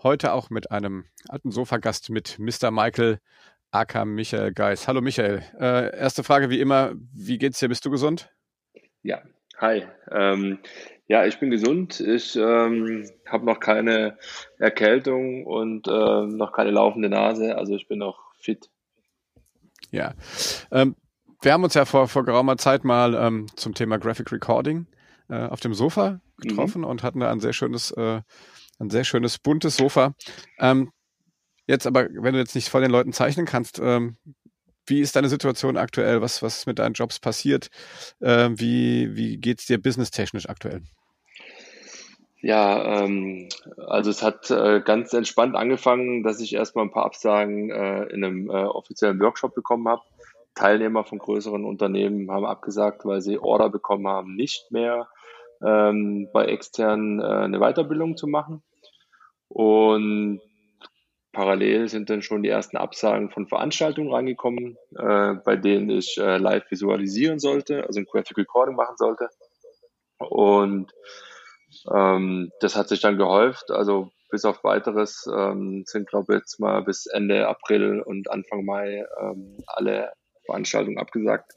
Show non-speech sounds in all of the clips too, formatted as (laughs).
Heute auch mit einem alten Sofagast mit Mr. Michael aka Michael Geis. Hallo Michael. Äh, erste Frage wie immer, wie geht's dir? Bist du gesund? Ja, hi. Ähm, ja, ich bin gesund. Ich ähm, habe noch keine Erkältung und äh, noch keine laufende Nase. Also ich bin noch fit. Ja. Ähm, wir haben uns ja vor, vor geraumer Zeit mal ähm, zum Thema Graphic Recording äh, auf dem Sofa getroffen mhm. und hatten da ein sehr schönes, äh, ein sehr schönes buntes Sofa. Ähm, jetzt aber, wenn du jetzt nicht vor den Leuten zeichnen kannst, ähm, wie ist deine Situation aktuell? Was, was ist mit deinen Jobs passiert? Ähm, wie, wie geht's dir businesstechnisch aktuell? Ja, ähm, also es hat äh, ganz entspannt angefangen, dass ich erstmal ein paar Absagen äh, in einem äh, offiziellen Workshop bekommen habe. Teilnehmer von größeren Unternehmen haben abgesagt, weil sie Order bekommen haben, nicht mehr ähm, bei externen äh, eine Weiterbildung zu machen. Und parallel sind dann schon die ersten Absagen von Veranstaltungen reingekommen, äh, bei denen ich äh, live visualisieren sollte, also ein Graphic Recording machen sollte. Und ähm, das hat sich dann gehäuft. Also bis auf weiteres ähm, sind, glaube ich, jetzt mal bis Ende April und Anfang Mai ähm, alle Veranstaltungen abgesagt.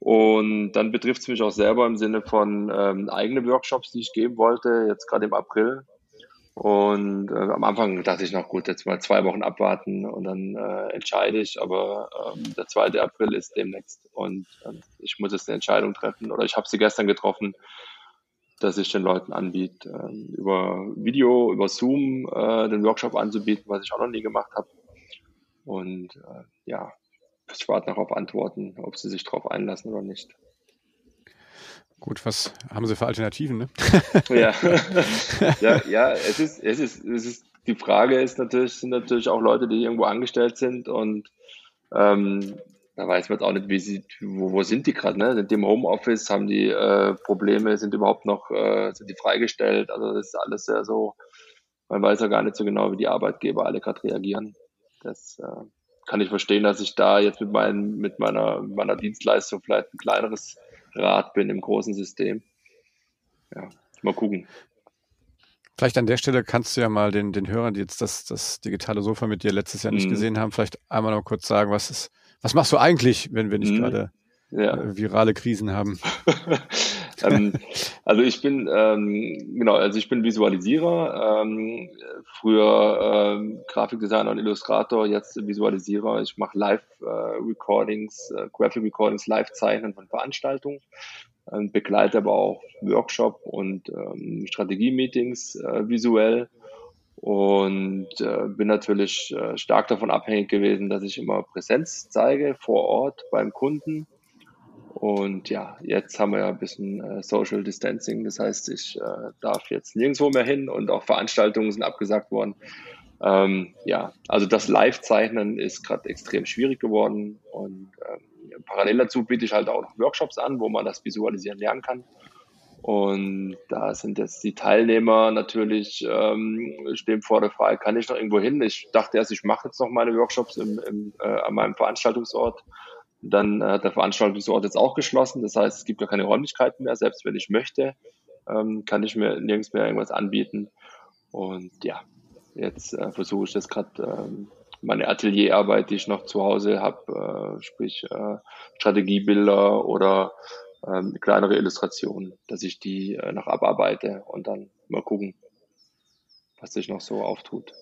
Und dann betrifft es mich auch selber im Sinne von ähm, eigene Workshops, die ich geben wollte, jetzt gerade im April. Und äh, am Anfang dachte ich noch, gut, jetzt mal zwei Wochen abwarten und dann äh, entscheide ich. Aber ähm, der 2. April ist demnächst und äh, ich muss jetzt eine Entscheidung treffen. Oder ich habe sie gestern getroffen, dass ich den Leuten anbiete, äh, über Video, über Zoom äh, den Workshop anzubieten, was ich auch noch nie gemacht habe. Und äh, ja, ich warte noch auf Antworten, ob sie sich darauf einlassen oder nicht. Gut, was haben Sie für Alternativen? Ne? (laughs) ja. (laughs) ja, ja, es ist, es ist, es ist, die Frage ist natürlich, sind natürlich auch Leute, die irgendwo angestellt sind und ähm, da weiß man jetzt auch nicht, wie sie, wo, wo sind die gerade, ne? Sind die im Homeoffice, haben die äh, Probleme, sind überhaupt noch, äh, sind die freigestellt? Also das ist alles sehr so, man weiß ja gar nicht so genau, wie die Arbeitgeber alle gerade reagieren. Das äh, kann ich verstehen, dass ich da jetzt mit, meinen, mit meiner, meiner Dienstleistung vielleicht ein kleineres Rad bin im großen System. Ja, mal gucken. Vielleicht an der Stelle kannst du ja mal den, den Hörern, die jetzt das, das digitale Sofa mit dir letztes Jahr nicht mhm. gesehen haben, vielleicht einmal noch kurz sagen, was ist, was machst du eigentlich, wenn wir nicht mhm. gerade ja. äh, virale Krisen haben? (laughs) (laughs) ähm, also ich bin ähm, genau, also ich bin Visualisierer, ähm, früher ähm, Grafikdesigner und Illustrator, jetzt Visualisierer. Ich mache Live-Recordings, äh, äh, Graphic Recordings, Live-Zeichnen von Veranstaltungen, ähm, begleite aber auch Workshop und ähm, Strategie-Meetings äh, visuell. Und äh, bin natürlich äh, stark davon abhängig gewesen, dass ich immer Präsenz zeige vor Ort beim Kunden und ja, jetzt haben wir ja ein bisschen äh, Social Distancing. Das heißt, ich äh, darf jetzt nirgendwo mehr hin und auch Veranstaltungen sind abgesagt worden. Ähm, ja, also das Live-Zeichnen ist gerade extrem schwierig geworden. Und ähm, parallel dazu biete ich halt auch noch Workshops an, wo man das Visualisieren lernen kann. Und da sind jetzt die Teilnehmer natürlich, ähm, stehen vor der Frage, kann ich noch irgendwo hin? Ich dachte erst, ich mache jetzt noch meine Workshops im, im, äh, an meinem Veranstaltungsort dann hat äh, der Veranstaltungsort jetzt auch geschlossen. Das heißt, es gibt ja keine Räumlichkeiten mehr. Selbst wenn ich möchte, ähm, kann ich mir nirgends mehr irgendwas anbieten. Und ja, jetzt äh, versuche ich das gerade, ähm, meine Atelierarbeit, die ich noch zu Hause habe, äh, sprich Strategiebilder oder ähm, kleinere Illustrationen, dass ich die noch abarbeite und dann mal gucken, was sich noch so auftut.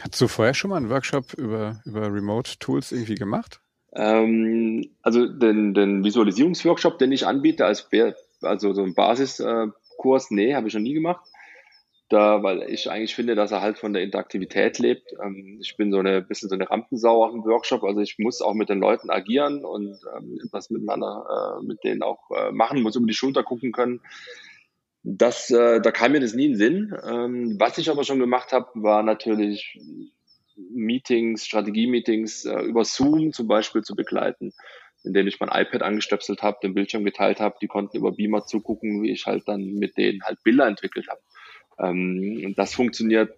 Hast du vorher schon mal einen Workshop über, über Remote-Tools irgendwie gemacht? Ähm, also den, den Visualisierungsworkshop, den ich anbiete, als also so ein Basiskurs, nee, habe ich noch nie gemacht. Da, weil ich eigentlich finde, dass er halt von der Interaktivität lebt. Ähm, ich bin so eine bisschen so eine Rampensau auf dem Workshop, also ich muss auch mit den Leuten agieren und ähm, etwas miteinander äh, mit denen auch äh, machen, muss über die Schulter gucken können. Das, äh, da kam mir das nie in den Sinn. Ähm, was ich aber schon gemacht habe, war natürlich Meetings, Strategie-Meetings äh, über Zoom zum Beispiel zu begleiten, indem ich mein iPad angestöpselt habe, den Bildschirm geteilt habe, die konnten über Beamer zugucken, wie ich halt dann mit denen halt Bilder entwickelt habe. Ähm, das funktioniert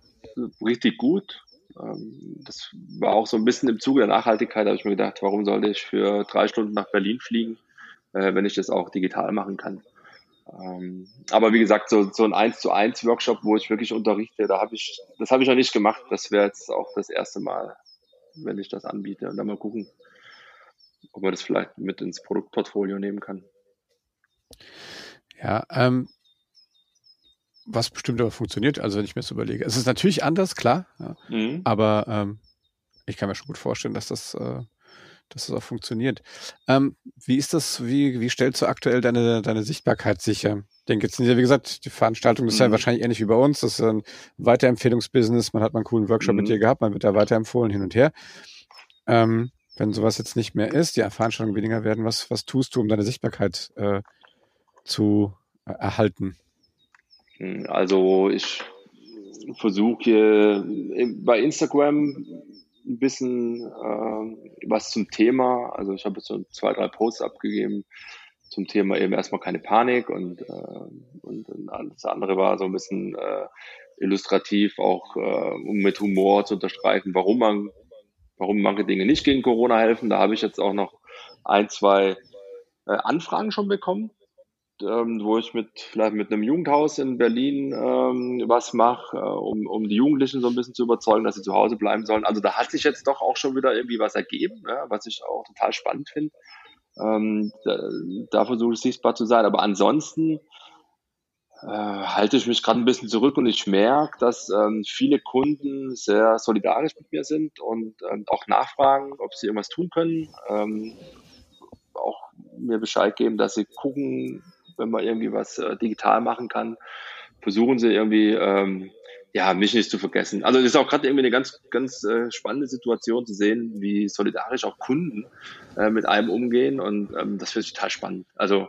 richtig gut. Ähm, das war auch so ein bisschen im Zuge der Nachhaltigkeit, habe ich mir gedacht, warum sollte ich für drei Stunden nach Berlin fliegen, äh, wenn ich das auch digital machen kann. Ähm, aber wie gesagt, so, so ein 1 zu 1 Workshop, wo ich wirklich unterrichte, da habe ich, das habe ich noch nicht gemacht. Das wäre jetzt auch das erste Mal, wenn ich das anbiete. Und dann mal gucken, ob man das vielleicht mit ins Produktportfolio nehmen kann. Ja, ähm, was bestimmt aber funktioniert, also wenn ich mir das überlege. Es ist natürlich anders, klar, ja, mhm. aber ähm, ich kann mir schon gut vorstellen, dass das, äh, dass das auch funktioniert. Ähm, wie ist das, wie, wie stellst du aktuell deine, deine Sichtbarkeit sicher? Ich denke, jetzt wie gesagt, die Veranstaltung ist mhm. ja wahrscheinlich ähnlich wie bei uns. Das ist ein Weiterempfehlungsbusiness. Man hat mal einen coolen Workshop mhm. mit dir gehabt, man wird da weiterempfohlen hin und her. Ähm, wenn sowas jetzt nicht mehr ist, die Veranstaltungen weniger werden, was, was tust du, um deine Sichtbarkeit äh, zu äh, erhalten? Also ich versuche bei Instagram ein bisschen äh, was zum Thema. Also ich habe jetzt so zwei, drei Posts abgegeben zum Thema eben erstmal keine Panik und, äh, und das andere war so ein bisschen äh, illustrativ auch, äh, um mit Humor zu unterstreichen, warum man, warum manche Dinge nicht gegen Corona helfen. Da habe ich jetzt auch noch ein, zwei äh, Anfragen schon bekommen ähm, wo ich mit vielleicht mit einem Jugendhaus in Berlin ähm, was mache, äh, um, um die Jugendlichen so ein bisschen zu überzeugen, dass sie zu Hause bleiben sollen. Also da hat sich jetzt doch auch schon wieder irgendwie was ergeben, ja, was ich auch total spannend finde. Ähm, da, da versuche ich sichtbar zu sein. Aber ansonsten äh, halte ich mich gerade ein bisschen zurück und ich merke, dass ähm, viele Kunden sehr solidarisch mit mir sind und ähm, auch nachfragen, ob sie irgendwas tun können. Ähm, auch mir Bescheid geben, dass sie gucken, wenn man irgendwie was äh, digital machen kann, versuchen sie irgendwie, ähm, ja, mich nicht zu vergessen. Also das ist auch gerade irgendwie eine ganz, ganz äh, spannende Situation zu sehen, wie solidarisch auch Kunden äh, mit einem umgehen und ähm, das finde ich total spannend. Also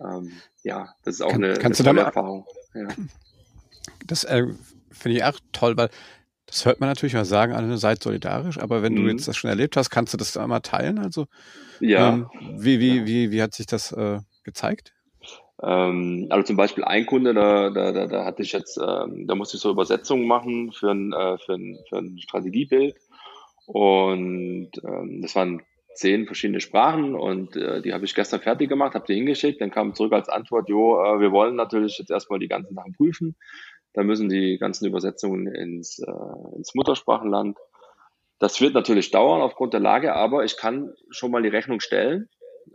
ähm, ja, das ist auch Kann, eine, eine tolle Erfahrung. Ja. Das äh, finde ich auch toll, weil das hört man natürlich mal sagen, alle seid solidarisch, aber wenn mhm. du jetzt das schon erlebt hast, kannst du das einmal teilen? Also ja. Ähm, wie, wie, ja. wie, wie hat sich das äh, gezeigt? Ähm, also zum Beispiel ein Kunde, da, da, da, da hatte ich jetzt, ähm, da musste ich so Übersetzungen machen für ein, äh, für ein, für ein Strategiebild. Und ähm, das waren zehn verschiedene Sprachen und äh, die habe ich gestern fertig gemacht, habe die hingeschickt, dann kam zurück als Antwort, jo, äh, wir wollen natürlich jetzt erstmal die ganzen Sachen prüfen. Da müssen die ganzen Übersetzungen ins, äh, ins Muttersprachenland. Das wird natürlich dauern aufgrund der Lage, aber ich kann schon mal die Rechnung stellen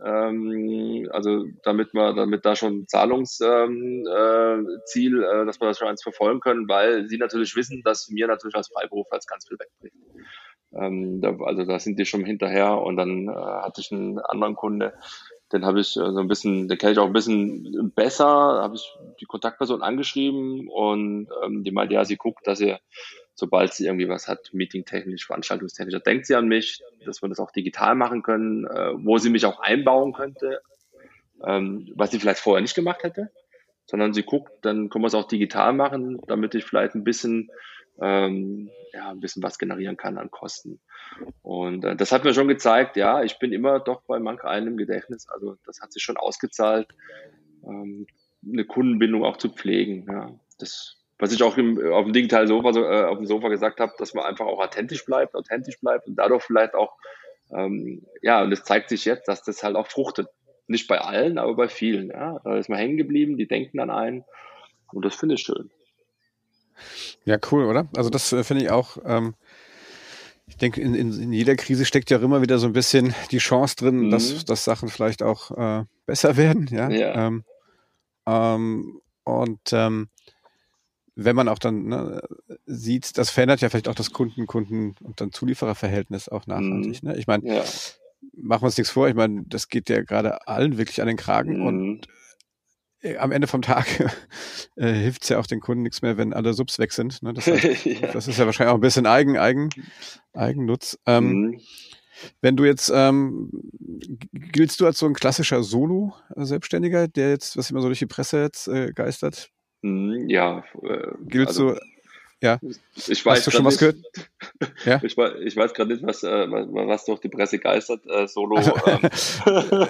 ähm, also damit wir, damit da schon Zahlungsziel, ähm, äh, äh, dass wir das schon eins verfolgen können, weil sie natürlich wissen, dass mir natürlich als Freiberuf als ganz viel wegbricht. Ähm, da, also da sind die schon hinterher und dann äh, hatte ich einen anderen Kunde, den habe ich äh, so ein bisschen, den kenne ich auch ein bisschen besser, habe ich die Kontaktperson angeschrieben und ähm, die meinte, ja, sie guckt, dass sie sobald sie irgendwie was hat, meetingtechnisch, veranstaltungstechnisch, denkt sie an mich, dass wir das auch digital machen können, äh, wo sie mich auch einbauen könnte, ähm, was sie vielleicht vorher nicht gemacht hätte, sondern sie guckt, dann können wir es auch digital machen, damit ich vielleicht ein bisschen, ähm, ja, ein bisschen was generieren kann an Kosten. Und äh, das hat mir schon gezeigt, ja, ich bin immer doch bei manch einem im Gedächtnis, also das hat sich schon ausgezahlt, ähm, eine Kundenbindung auch zu pflegen. Ja. Das was ich auch im, auf dem digitalen Sofa, so, äh, auf dem Sofa gesagt habe, dass man einfach auch authentisch bleibt, authentisch bleibt und dadurch vielleicht auch, ähm, ja, und es zeigt sich jetzt, dass das halt auch fruchtet. Nicht bei allen, aber bei vielen. Ja. Da ist man hängen geblieben, die denken an einen und das finde ich schön. Ja, cool, oder? Also das äh, finde ich auch, ähm, ich denke, in, in, in, jeder Krise steckt ja auch immer wieder so ein bisschen die Chance drin, mhm. dass, dass Sachen vielleicht auch äh, besser werden. Ja. ja. Ähm, ähm, und ähm, wenn man auch dann ne, sieht, das verändert ja vielleicht auch das Kunden, Kunden und dann Zuliefererverhältnis auch nachhaltig. Mhm. Ne? Ich meine, ja. machen wir uns nichts vor, ich meine, das geht ja gerade allen wirklich an den Kragen mhm. und äh, am Ende vom Tag (laughs) äh, hilft es ja auch den Kunden nichts mehr, wenn alle Subs weg sind. Ne? Das, (laughs) heißt, ja. das, ist ja wahrscheinlich auch ein bisschen Eigen, Eigen, Eigennutz. Ähm, mhm. Wenn du jetzt, ähm, giltst du als so ein klassischer Solo-Selbstständiger, der jetzt, was immer so durch die Presse jetzt äh, geistert, ja. Äh, Gilt also, so Ja. Ich weiß Hast du schon was gehört? ja? (laughs) Ich, ich weiß gerade nicht, was, äh, was durch die Presse geistert, äh, Solo. Ähm. (laughs)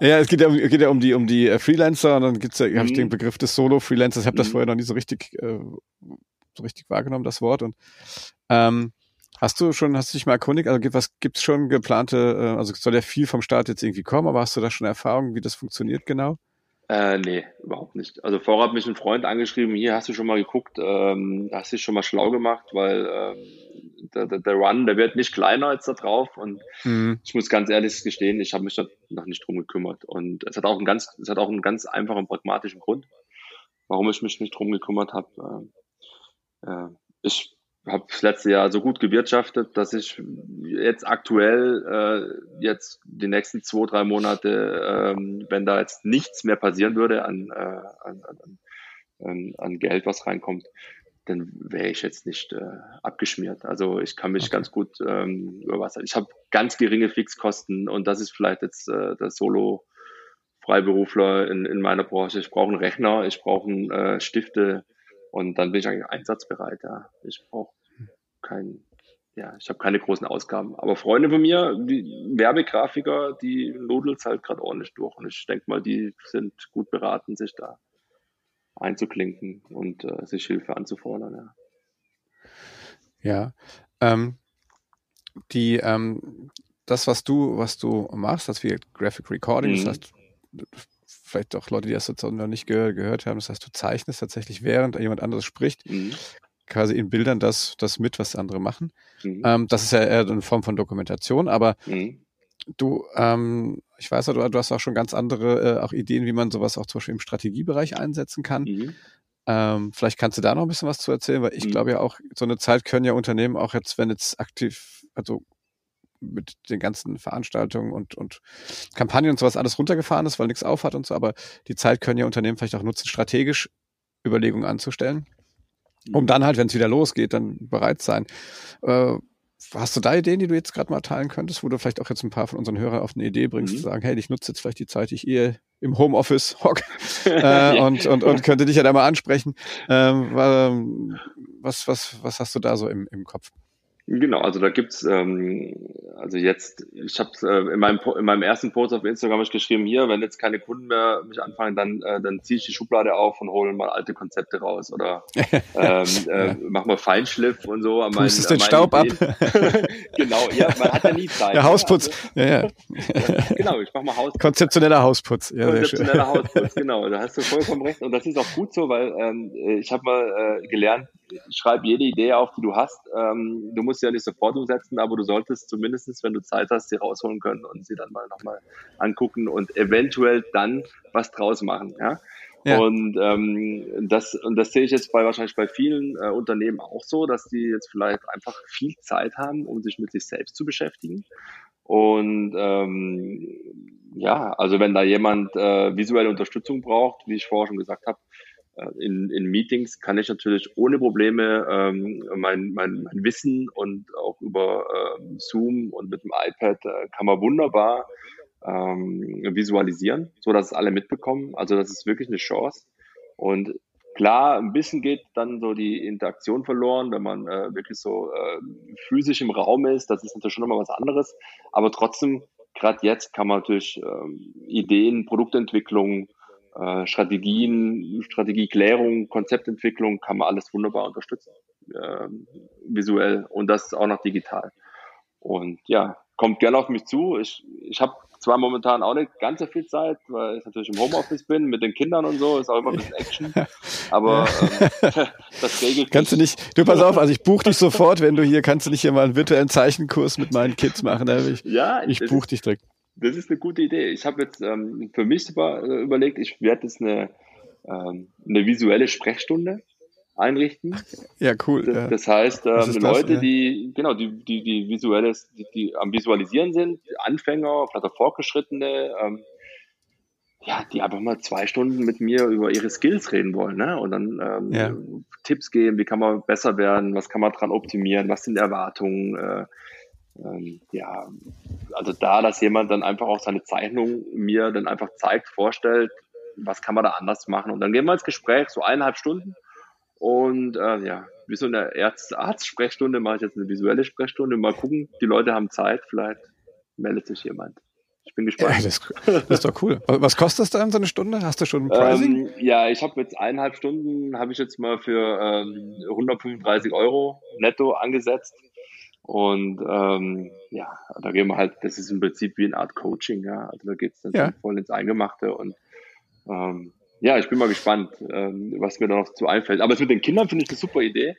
ja, es geht ja, um, geht ja um die, um die äh, Freelancer und dann gibt's ja, mhm. habe ich den Begriff des Solo-Freelancers. Ich habe das mhm. vorher noch nie so richtig, äh, so richtig wahrgenommen, das Wort. Und ähm, Hast du schon, hast du dich mal erkundigt, also was gibt's schon geplante, äh, also soll ja viel vom Start jetzt irgendwie kommen, aber hast du da schon Erfahrung, wie das funktioniert genau? Äh, nee, überhaupt nicht. Also vorher hat mich ein Freund angeschrieben, hier hast du schon mal geguckt, ähm, hast dich schon mal schlau gemacht, weil ähm, der, der, der, Run, der wird nicht kleiner als da drauf und mhm. ich muss ganz ehrlich gestehen, ich habe mich da noch nicht drum gekümmert und es hat auch einen ganz, es hat auch einen ganz einfachen pragmatischen Grund, warum ich mich nicht drum gekümmert habe. Äh, äh, ich habe das letzte Jahr so gut gewirtschaftet, dass ich jetzt aktuell äh, jetzt die nächsten zwei, drei Monate, ähm, wenn da jetzt nichts mehr passieren würde an, äh, an, an, an, an Geld, was reinkommt, dann wäre ich jetzt nicht äh, abgeschmiert. Also ich kann mich okay. ganz gut ähm, über was. Ich habe ganz geringe Fixkosten und das ist vielleicht jetzt äh, der Solo. Freiberufler in, in meiner Branche. Ich brauche einen Rechner, ich brauche äh, Stifte, und dann bin ich eigentlich einsatzbereit. Ja. Ich brauche kein, ja, ich habe keine großen Ausgaben. Aber Freunde von mir, die Werbegrafiker, die nudeln es halt gerade ordentlich durch. Und ich denke mal, die sind gut beraten, sich da einzuklinken und äh, sich Hilfe anzufordern. Ja. Ja. Ähm, die, ähm, das, was du, was du machst, das wie Graphic Recording, mhm. das heißt, vielleicht auch Leute, die das jetzt noch nicht gehört, gehört haben, das heißt, du zeichnest tatsächlich, während jemand anderes spricht, mhm. Quasi in Bildern das, das mit, was andere machen. Mhm. Ähm, das ist ja eher eine Form von Dokumentation, aber mhm. du, ähm, ich weiß, du, du hast auch schon ganz andere äh, auch Ideen, wie man sowas auch zum Beispiel im Strategiebereich einsetzen kann. Mhm. Ähm, vielleicht kannst du da noch ein bisschen was zu erzählen, weil ich mhm. glaube ja auch, so eine Zeit können ja Unternehmen auch jetzt, wenn jetzt aktiv, also mit den ganzen Veranstaltungen und, und Kampagnen und sowas alles runtergefahren ist, weil nichts aufhat und so. Aber die Zeit können ja Unternehmen vielleicht auch nutzen, strategisch Überlegungen anzustellen, um dann halt, wenn es wieder losgeht, dann bereit sein. Äh, hast du da Ideen, die du jetzt gerade mal teilen könntest, wo du vielleicht auch jetzt ein paar von unseren Hörern auf eine Idee bringst, mhm. zu sagen, hey, ich nutze jetzt vielleicht die Zeit, die ich eh im Homeoffice (laughs) hocke (laughs) äh, und, und, und könnte dich ja da mal ansprechen. Ähm, was, was, was hast du da so im, im Kopf? Genau, also da gibt's ähm, also jetzt, ich habe äh, in, meinem, in meinem ersten Post auf Instagram ich geschrieben, hier, wenn jetzt keine Kunden mehr mich anfangen, dann, äh, dann ziehe ich die Schublade auf und hole mal alte Konzepte raus oder (laughs) ähm, äh, ja. mach mal Feinschliff und so. An meinen, Pustest den Staub Ideen. ab. (laughs) genau, ja, man hat ja nie Zeit. (laughs) Der Hausputz, ja, ja. ja. Genau, ich mach mal Hausputz. Konzeptioneller Hausputz, ja, Konzeptioneller Hausputz, genau, da hast du vollkommen recht und das ist auch gut so, weil ähm, ich habe mal äh, gelernt, schreib jede Idee auf, die du hast. Ähm, du musst sie ja nicht sofort umsetzen, aber du solltest zumindest, wenn du Zeit hast, sie rausholen können und sie dann mal nochmal angucken und eventuell dann was draus machen. Ja? ja. Und ähm, das und das sehe ich jetzt bei wahrscheinlich bei vielen äh, Unternehmen auch so, dass die jetzt vielleicht einfach viel Zeit haben, um sich mit sich selbst zu beschäftigen. Und ähm, ja, also wenn da jemand äh, visuelle Unterstützung braucht, wie ich vorher schon gesagt habe, in, in Meetings kann ich natürlich ohne Probleme ähm, mein, mein, mein Wissen und auch über ähm, Zoom und mit dem iPad äh, kann man wunderbar ähm, visualisieren, so dass es alle mitbekommen. Also das ist wirklich eine Chance. Und klar, ein bisschen geht dann so die Interaktion verloren, wenn man äh, wirklich so äh, physisch im Raum ist. Das ist natürlich schon nochmal was anderes. Aber trotzdem, gerade jetzt kann man natürlich ähm, Ideen, Produktentwicklung, äh, Strategien, Strategieklärung, Konzeptentwicklung kann man alles wunderbar unterstützen, äh, visuell und das auch noch digital. Und ja, kommt gerne auf mich zu. Ich, ich habe zwar momentan auch nicht ganz so viel Zeit, weil ich natürlich im Homeoffice bin mit den Kindern und so, ist auch immer ein bisschen Action. (laughs) Aber ähm, (laughs) das regelt. Kannst du nicht, du pass auf, also ich buche dich sofort, wenn du hier, kannst du nicht hier mal einen virtuellen Zeichenkurs mit meinen Kids machen? Ich, ja, ich buche dich direkt. Das ist eine gute Idee. Ich habe jetzt ähm, für mich über, äh, überlegt, ich werde jetzt eine, ähm, eine visuelle Sprechstunde einrichten. Ja, cool. Das, ja. das heißt, ähm, Leute, ja. die, genau, die, die, die visuelles, die, die am Visualisieren sind, Anfänger, vielleicht auch Fortgeschrittene, ähm, ja, die einfach mal zwei Stunden mit mir über ihre Skills reden wollen, ne? Und dann ähm, ja. Tipps geben, wie kann man besser werden, was kann man dran optimieren, was sind Erwartungen, äh, ähm, ja, also da, dass jemand dann einfach auch seine Zeichnung mir dann einfach zeigt, vorstellt, was kann man da anders machen. Und dann gehen wir ins Gespräch, so eineinhalb Stunden. Und äh, ja, wie so eine Arzt-Sprechstunde mache ich jetzt eine visuelle Sprechstunde. Mal gucken, die Leute haben Zeit, vielleicht meldet sich jemand. Ich bin gespannt. Ja, das, das, ist doch cool. Was kostet das dann so eine Stunde? Hast du schon ein Pricing? Ähm, ja, ich habe jetzt eineinhalb Stunden, habe ich jetzt mal für ähm, 135 Euro netto angesetzt. Und ähm, ja, da gehen wir halt, das ist im Prinzip wie eine Art Coaching, ja. Also da geht es dann ja. voll ins Eingemachte und ähm, ja, ich bin mal gespannt, ähm, was mir da noch zu einfällt. Aber mit den Kindern finde ich eine super Idee.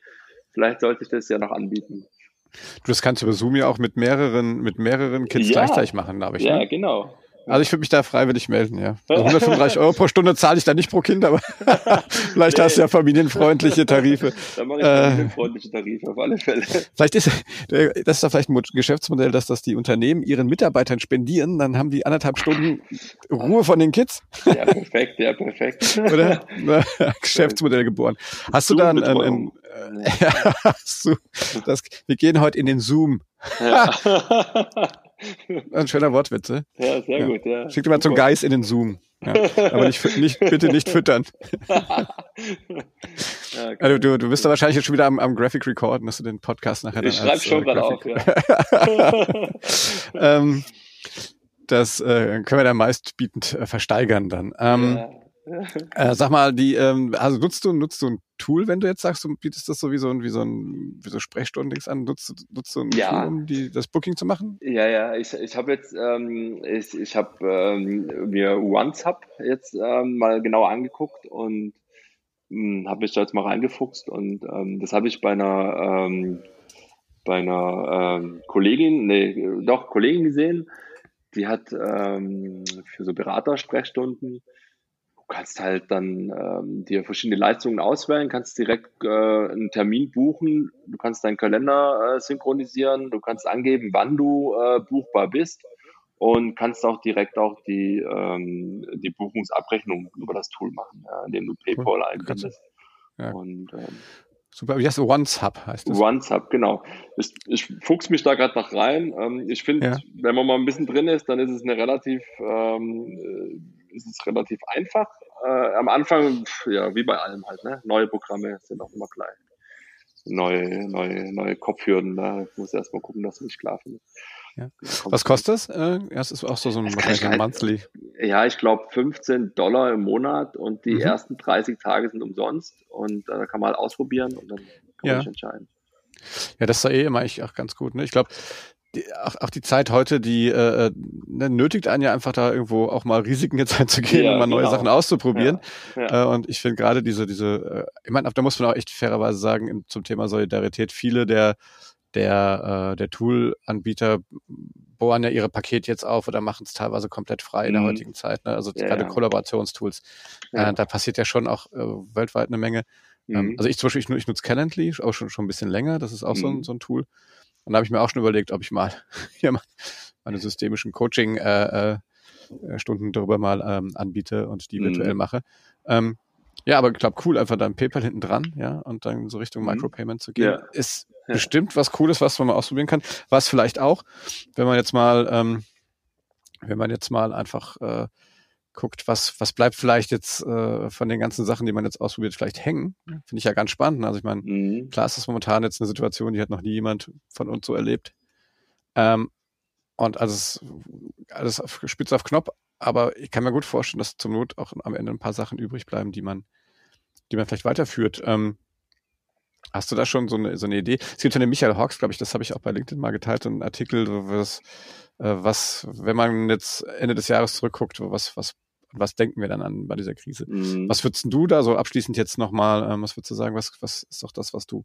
Vielleicht sollte ich das ja noch anbieten. Du, das kannst du über Zoom ja auch mit mehreren, mit mehreren Kids ja. gleichzeitig machen, glaube ich. Ja, ne? genau. Also ich würde mich da freiwillig melden, ja. Also 135 Euro pro Stunde zahle ich da nicht pro Kind, aber (laughs) vielleicht nee. hast du ja familienfreundliche Tarife. Da mache ich äh, familienfreundliche Tarife auf alle Fälle. Vielleicht ist das ist da vielleicht ein Geschäftsmodell, dass das die Unternehmen ihren Mitarbeitern spendieren, dann haben die anderthalb Stunden Ruhe von den Kids. Ja, perfekt, ja, perfekt. (laughs) Oder? (laughs) Geschäftsmodell geboren. Hast du da ein, ein, ein ja, hast du, das, wir gehen heute in den Zoom. Ja. (laughs) Ein schöner Wortwitz, ne? Ja, sehr ja. gut, ja. Schick dir mal zum Geist in den Zoom. Ja. Aber nicht, nicht, bitte nicht füttern. (laughs) ja, also du, du bist da wahrscheinlich jetzt schon wieder am, am Graphic Recorden, dass du den Podcast nachher Ich schreibe schon äh, gerade auf, (laughs) ja. ähm, das äh, können wir dann meistbietend äh, versteigern dann. Ähm, ja. Äh, sag mal, die, ähm, also nutzt du, nutzt du ein Tool, wenn du jetzt sagst, du bietest das so wie so ein, wie so ein, wie so Sprechstunden an, nutzt, nutzt du ein ja. Tool, um die, das Booking zu machen? Ja, ja, ich, ich habe jetzt, ähm, ich, ich habe ähm, mir OneSub jetzt ähm, mal genau angeguckt und hm, habe mich da jetzt mal reingefuchst und ähm, das habe ich bei einer, ähm, bei einer ähm, Kollegin, nee, doch, Kollegin gesehen, die hat ähm, für so Beratersprechstunden kannst halt dann ähm, dir verschiedene Leistungen auswählen, kannst direkt äh, einen Termin buchen, du kannst deinen Kalender äh, synchronisieren, du kannst angeben, wann du äh, buchbar bist und kannst auch direkt auch die, ähm, die Buchungsabrechnung über das Tool machen, ja, indem du PayPal cool. einbindest. Ja. Und, ähm, Super, wie heißt es? OneSub heißt das? OneSub, genau. Ich, ich fuchs mich da gerade noch rein. Ähm, ich finde, ja. wenn man mal ein bisschen drin ist, dann ist es eine relativ ähm, ist es relativ einfach. Äh, am Anfang, ja, wie bei allem halt, ne? Neue Programme sind auch immer klein. Neue, neue, neue Kopfhürden, da muss erst mal gucken, dass du mich klar findest. Ja. Was kostet das? Äh, das ist auch so, so ein, wahrscheinlich ein Monthly. Ja, ich glaube 15 Dollar im Monat und die mhm. ersten 30 Tage sind umsonst und äh, da kann man halt ausprobieren und dann kann ja. man sich entscheiden. Ja, das ist ja eh immer eigentlich auch ganz gut. Ne? Ich glaube, die, auch, auch die Zeit heute, die äh, äh, ne, nötigt einen ja einfach da irgendwo auch mal Risiken jetzt einzugehen ja, und mal genau. neue Sachen auszuprobieren. Ja, ja. Äh, und ich finde gerade diese, diese, äh, ich meine, da muss man auch echt fairerweise sagen, im, zum Thema Solidarität, viele der der, äh, der Tool-Anbieter bohren ja ihre Pakete jetzt auf oder machen es teilweise komplett frei in der mhm. heutigen Zeit. Ne? Also gerade Kollaborationstools. Äh, da passiert ja schon auch äh, weltweit eine Menge. Ähm, mhm. also ich zum Beispiel, ich, ich nutze Calendly, auch schon, schon ein bisschen länger. Das ist auch mhm. so, ein, mhm. so ein Tool. Und da habe ich mir auch schon überlegt, ob ich mal (laughs) hier meine systemischen Coaching äh, äh, darüber mal ähm, anbiete und die mhm. virtuell mache. Ähm, ja, aber ich glaube, cool, einfach da ein PayPal hinten dran, ja, und dann so Richtung mhm. Micropayment zu gehen, ja. ist ja. bestimmt was Cooles, was man mal ausprobieren kann. Was vielleicht auch, wenn man jetzt mal, ähm, wenn man jetzt mal einfach äh, guckt, was, was bleibt vielleicht jetzt äh, von den ganzen Sachen, die man jetzt ausprobiert, vielleicht hängen. Finde ich ja ganz spannend. Also ich meine, mhm. klar ist das momentan jetzt eine Situation, die hat noch nie jemand von uns so erlebt. Ähm, und also es, alles auf, spitz auf Knopf, aber ich kann mir gut vorstellen, dass zum Not auch am Ende ein paar Sachen übrig bleiben, die man, die man vielleicht weiterführt. Ähm, hast du da schon so eine, so eine Idee? Es gibt von dem Michael Hawks, glaube ich, das habe ich auch bei LinkedIn mal geteilt, einen Artikel, was, äh, was, wenn man jetzt Ende des Jahres zurückguckt, was, was, was denken wir dann an bei dieser Krise? Mhm. Was würdest du da so abschließend jetzt nochmal, ähm, was würdest du sagen, was, was ist doch das, was du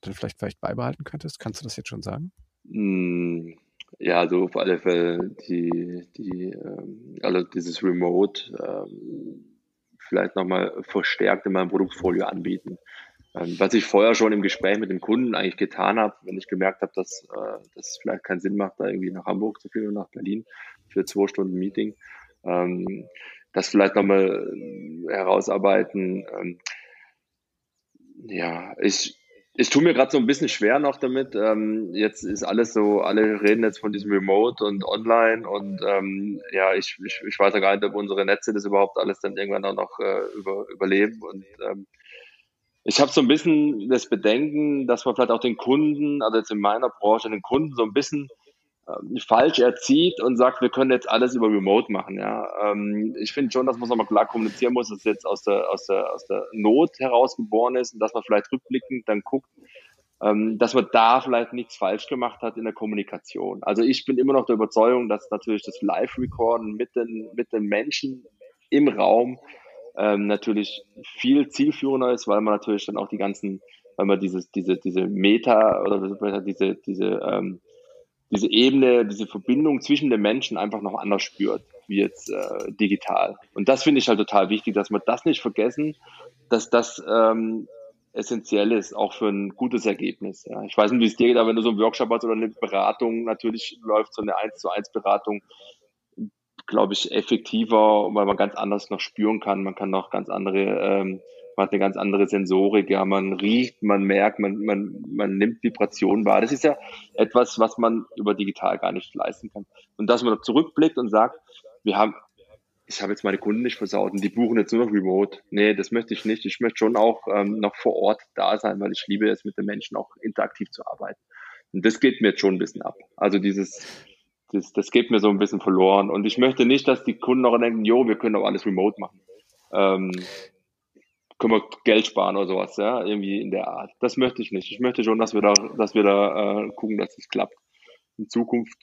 dann vielleicht, vielleicht beibehalten könntest? Kannst du das jetzt schon sagen? Mhm. Ja, also auf alle Fälle die, die, ähm, also dieses Remote ähm, vielleicht nochmal verstärkt in meinem Produktfolio anbieten. Ähm, was ich vorher schon im Gespräch mit dem Kunden eigentlich getan habe, wenn ich gemerkt habe, dass äh, das vielleicht keinen Sinn macht, da irgendwie nach Hamburg zu fliegen oder nach Berlin für zwei Stunden Meeting, ähm, das vielleicht nochmal äh, herausarbeiten. Ähm, ja, ich, ich tue mir gerade so ein bisschen schwer noch damit. Jetzt ist alles so, alle reden jetzt von diesem Remote und Online und ja, ich, ich, ich weiß ja gar nicht, ob unsere Netze das überhaupt alles dann irgendwann auch noch äh, über, überleben und ich habe so ein bisschen das Bedenken, dass man vielleicht auch den Kunden, also jetzt in meiner Branche, den Kunden so ein bisschen ähm, falsch erzieht und sagt, wir können jetzt alles über Remote machen. Ja, ähm, ich finde schon, dass man es nochmal klar kommunizieren muss, dass es jetzt aus der aus der aus der Not herausgeboren ist und dass man vielleicht rückblickend dann guckt, ähm, dass man da vielleicht nichts falsch gemacht hat in der Kommunikation. Also ich bin immer noch der Überzeugung, dass natürlich das Live-Recorden mit den mit den Menschen im Raum ähm, natürlich viel zielführender ist, weil man natürlich dann auch die ganzen, weil man dieses diese diese Meta oder diese diese ähm, diese Ebene, diese Verbindung zwischen den Menschen einfach noch anders spürt, wie jetzt äh, digital. Und das finde ich halt total wichtig, dass wir das nicht vergessen, dass das ähm, essentiell ist, auch für ein gutes Ergebnis. Ja. Ich weiß nicht, wie es dir geht, aber wenn du so einen Workshop hast oder eine Beratung, natürlich läuft so eine 1 zu 1 Beratung, glaube ich, effektiver, weil man ganz anders noch spüren kann. Man kann noch ganz andere ähm, man hat eine ganz andere Sensorik, ja, man riecht, man merkt, man, man, man nimmt Vibrationen wahr. Das ist ja etwas, was man über digital gar nicht leisten kann. Und dass man zurückblickt und sagt, wir haben, ich habe jetzt meine Kunden nicht versaut und die buchen jetzt nur noch remote. Nee, das möchte ich nicht. Ich möchte schon auch ähm, noch vor Ort da sein, weil ich liebe es, mit den Menschen auch interaktiv zu arbeiten. Und das geht mir jetzt schon ein bisschen ab. Also dieses, das, das geht mir so ein bisschen verloren. Und ich möchte nicht, dass die Kunden noch denken, jo, wir können auch alles remote machen. Ähm, können wir Geld sparen oder sowas, ja, irgendwie in der Art. Das möchte ich nicht. Ich möchte schon, dass wir da, dass wir da äh, gucken, dass es klappt. In Zukunft,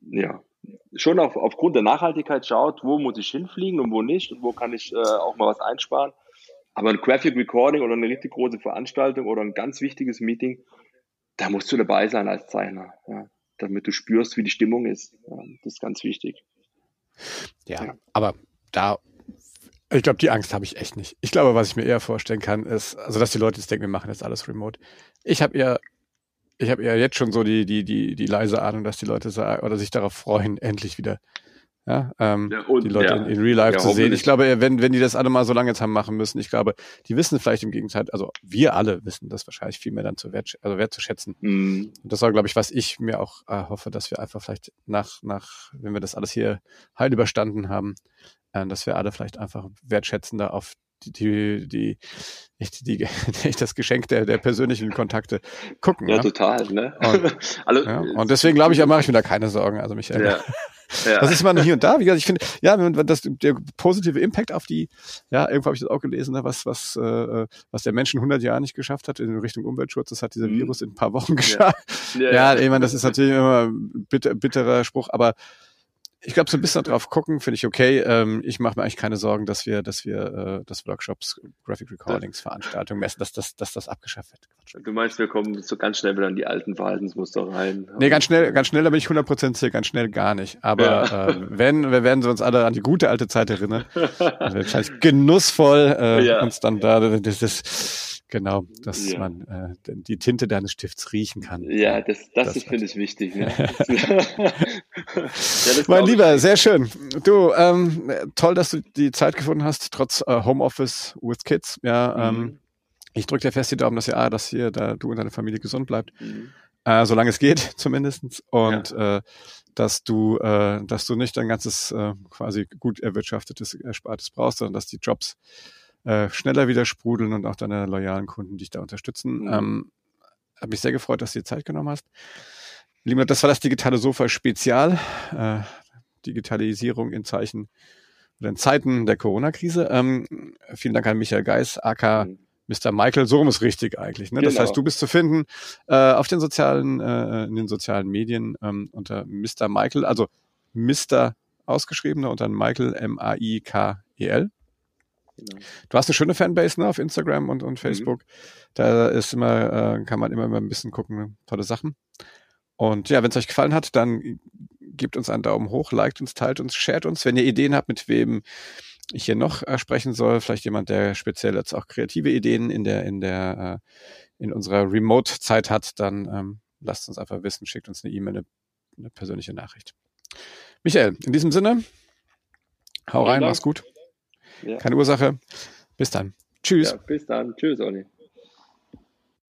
ja, schon auf, aufgrund der Nachhaltigkeit schaut, wo muss ich hinfliegen und wo nicht und wo kann ich äh, auch mal was einsparen. Aber ein Graphic Recording oder eine richtig große Veranstaltung oder ein ganz wichtiges Meeting, da musst du dabei sein als Zeichner, ja, damit du spürst, wie die Stimmung ist. Das ist ganz wichtig. Ja, ja. aber da ich glaube, die Angst habe ich echt nicht. Ich glaube, was ich mir eher vorstellen kann, ist, also dass die Leute jetzt denken, wir machen jetzt alles remote. Ich habe eher, ich habe eher jetzt schon so die, die, die, die leise Ahnung, dass die Leute sagen oder sich darauf freuen, (laughs) endlich wieder ja, ähm, ja, und, die Leute ja. in, in, Real Life zu sehen. Ich glaube, wenn, wenn die das alle mal so lange jetzt haben machen müssen, ich glaube, die wissen vielleicht im Gegenteil, also wir alle wissen das wahrscheinlich viel mehr dann zu wert, also wertzuschätzen. Mhm. Und das war, glaube ich, was ich mir auch äh, hoffe, dass wir einfach vielleicht nach, nach, wenn wir das alles hier heil überstanden haben, äh, dass wir alle vielleicht einfach wertschätzender auf die, die, die, echt die, die, (laughs) das Geschenk der, der persönlichen Kontakte gucken. Ja, ja? total, ne? Und, (laughs) also, ja, und deswegen glaube ich, mache ich mir da keine Sorgen. Also Michael. Ja. Ja. Das ist immer nur hier und da. Wie gesagt, ich finde, ja, das, der positive Impact auf die, ja, irgendwo habe ich das auch gelesen, ne, was, was, äh, was der Menschen 100 Jahre nicht geschafft hat in Richtung Umweltschutz, das hat dieser mhm. Virus in ein paar Wochen geschafft. Ja, ja, ja, ich meine, das ist natürlich immer ein bitter, bitterer Spruch, aber ich glaube, so ein bisschen drauf gucken, finde ich okay. Ähm, ich mache mir eigentlich keine Sorgen, dass wir, dass wir, äh, dass Workshops, Graphic Recordings, Veranstaltungen messen, dass, dass, dass das abgeschafft wird. Quatsch. Du meinst, wir kommen so ganz schnell wieder in die alten Verhaltensmuster rein? Nee, ganz schnell, ganz schnell, da bin ich 100% sicher, ganz schnell gar nicht. Aber ja. äh, wenn, wir werden uns alle an die gute alte Zeit erinnern. Also wahrscheinlich genussvoll äh, ja. uns dann da das, das Genau, dass ja. man äh, die Tinte deines Stifts riechen kann. Ja, das, das, das finde ich wichtig. Ne? (laughs) (laughs) (laughs) ja, mein Lieber, sehr schön. Du, ähm, toll, dass du die Zeit gefunden hast, trotz äh, Homeoffice with Kids. Ja, mhm. ähm, ich drücke dir fest die Daumen, dass ah, dass hier da du und deine Familie gesund bleibt, mhm. äh, solange es geht, (laughs) zumindestens. Und ja. äh, dass du, äh, dass du nicht dein ganzes äh, quasi gut erwirtschaftetes Erspartes brauchst, sondern dass die Jobs äh, schneller wieder sprudeln und auch deine loyalen Kunden dich da unterstützen. Mhm. Ähm, Habe mich sehr gefreut, dass du dir Zeit genommen hast. Lieber, das war das digitale Sofa Spezial. Äh, Digitalisierung in Zeichen oder in Zeiten der Corona-Krise. Ähm, vielen Dank an Michael Geis, AK mhm. Mr. Michael, so rum ist richtig eigentlich. Ne? Genau. Das heißt, du bist zu finden äh, auf den sozialen, äh, in den sozialen Medien ähm, unter Mr. Michael, also Mr. ausgeschriebener und dann Michael M-A-I-K-E-L. Genau. Du hast eine schöne Fanbase ne, auf Instagram und, und mhm. Facebook. Mhm. Da ist immer, äh, kann man immer, immer ein bisschen gucken, ne? tolle Sachen. Und ja, wenn es euch gefallen hat, dann gebt uns einen Daumen hoch, liked uns, teilt uns, shared uns. Wenn ihr Ideen habt, mit wem ich hier noch äh, sprechen soll, vielleicht jemand, der speziell jetzt auch kreative Ideen in der, in der, äh, in unserer Remote-Zeit hat, dann ähm, lasst uns einfach wissen, schickt uns eine E-Mail, eine, eine persönliche Nachricht. Michael, in diesem Sinne, hau rein, mach's gut. Ja. Keine Ursache. Bis dann. Tschüss. Ja, bis dann. Tschüss, Olli.